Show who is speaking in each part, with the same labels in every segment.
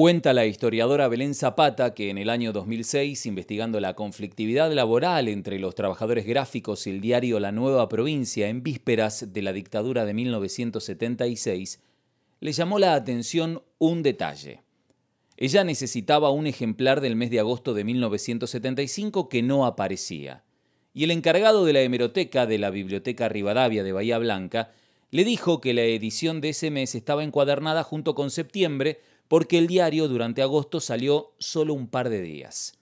Speaker 1: Cuenta la historiadora Belén Zapata que en el año 2006, investigando la conflictividad laboral entre los trabajadores gráficos y el diario La Nueva Provincia en vísperas de la dictadura de 1976, le llamó la atención un detalle. Ella necesitaba un ejemplar del mes de agosto de 1975 que no aparecía, y el encargado de la hemeroteca de la Biblioteca Rivadavia de Bahía Blanca le dijo que la edición de ese mes estaba encuadernada junto con septiembre porque el diario durante agosto salió solo un par de días.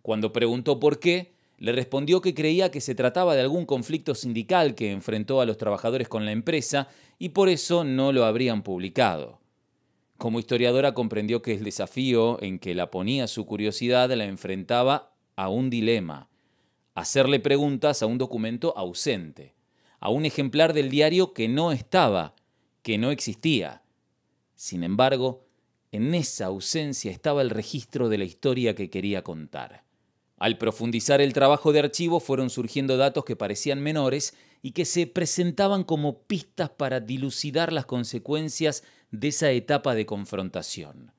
Speaker 1: Cuando preguntó por qué, le respondió que creía que se trataba de algún conflicto sindical que enfrentó a los trabajadores con la empresa y por eso no lo habrían publicado. Como historiadora comprendió que el desafío en que la ponía su curiosidad la enfrentaba a un dilema, hacerle preguntas a un documento ausente, a un ejemplar del diario que no estaba, que no existía. Sin embargo, en esa ausencia estaba el registro de la historia que quería contar. Al profundizar el trabajo de archivo fueron surgiendo datos que parecían menores y que se presentaban como pistas para dilucidar las consecuencias de esa etapa de confrontación.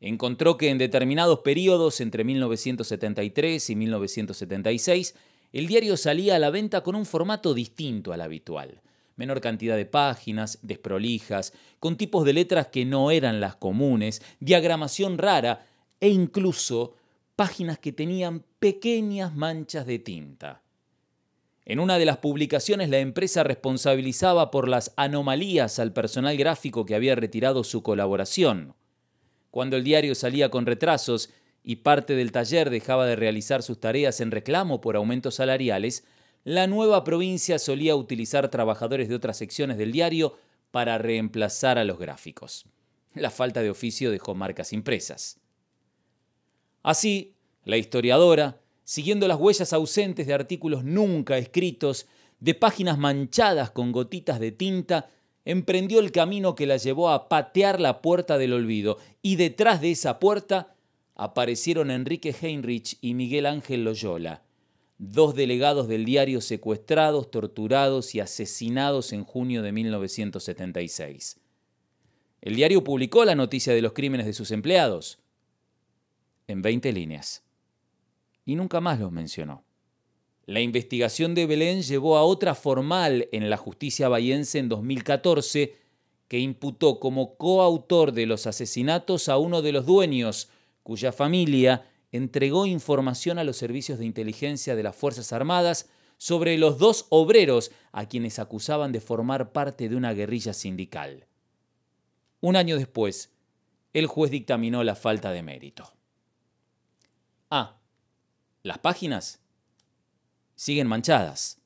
Speaker 1: Encontró que en determinados periodos, entre 1973 y 1976, el diario salía a la venta con un formato distinto al habitual menor cantidad de páginas, desprolijas, con tipos de letras que no eran las comunes, diagramación rara e incluso páginas que tenían pequeñas manchas de tinta. En una de las publicaciones la empresa responsabilizaba por las anomalías al personal gráfico que había retirado su colaboración. Cuando el diario salía con retrasos y parte del taller dejaba de realizar sus tareas en reclamo por aumentos salariales, la nueva provincia solía utilizar trabajadores de otras secciones del diario para reemplazar a los gráficos. La falta de oficio dejó marcas impresas. Así, la historiadora, siguiendo las huellas ausentes de artículos nunca escritos, de páginas manchadas con gotitas de tinta, emprendió el camino que la llevó a patear la puerta del olvido, y detrás de esa puerta aparecieron Enrique Heinrich y Miguel Ángel Loyola, dos delegados del diario secuestrados, torturados y asesinados en junio de 1976. El diario publicó la noticia de los crímenes de sus empleados en 20 líneas y nunca más los mencionó. La investigación de Belén llevó a otra formal en la justicia bahiense en 2014 que imputó como coautor de los asesinatos a uno de los dueños, cuya familia entregó información a los servicios de inteligencia de las Fuerzas Armadas sobre los dos obreros a quienes acusaban de formar parte de una guerrilla sindical. Un año después, el juez dictaminó la falta de mérito. Ah, las páginas siguen manchadas.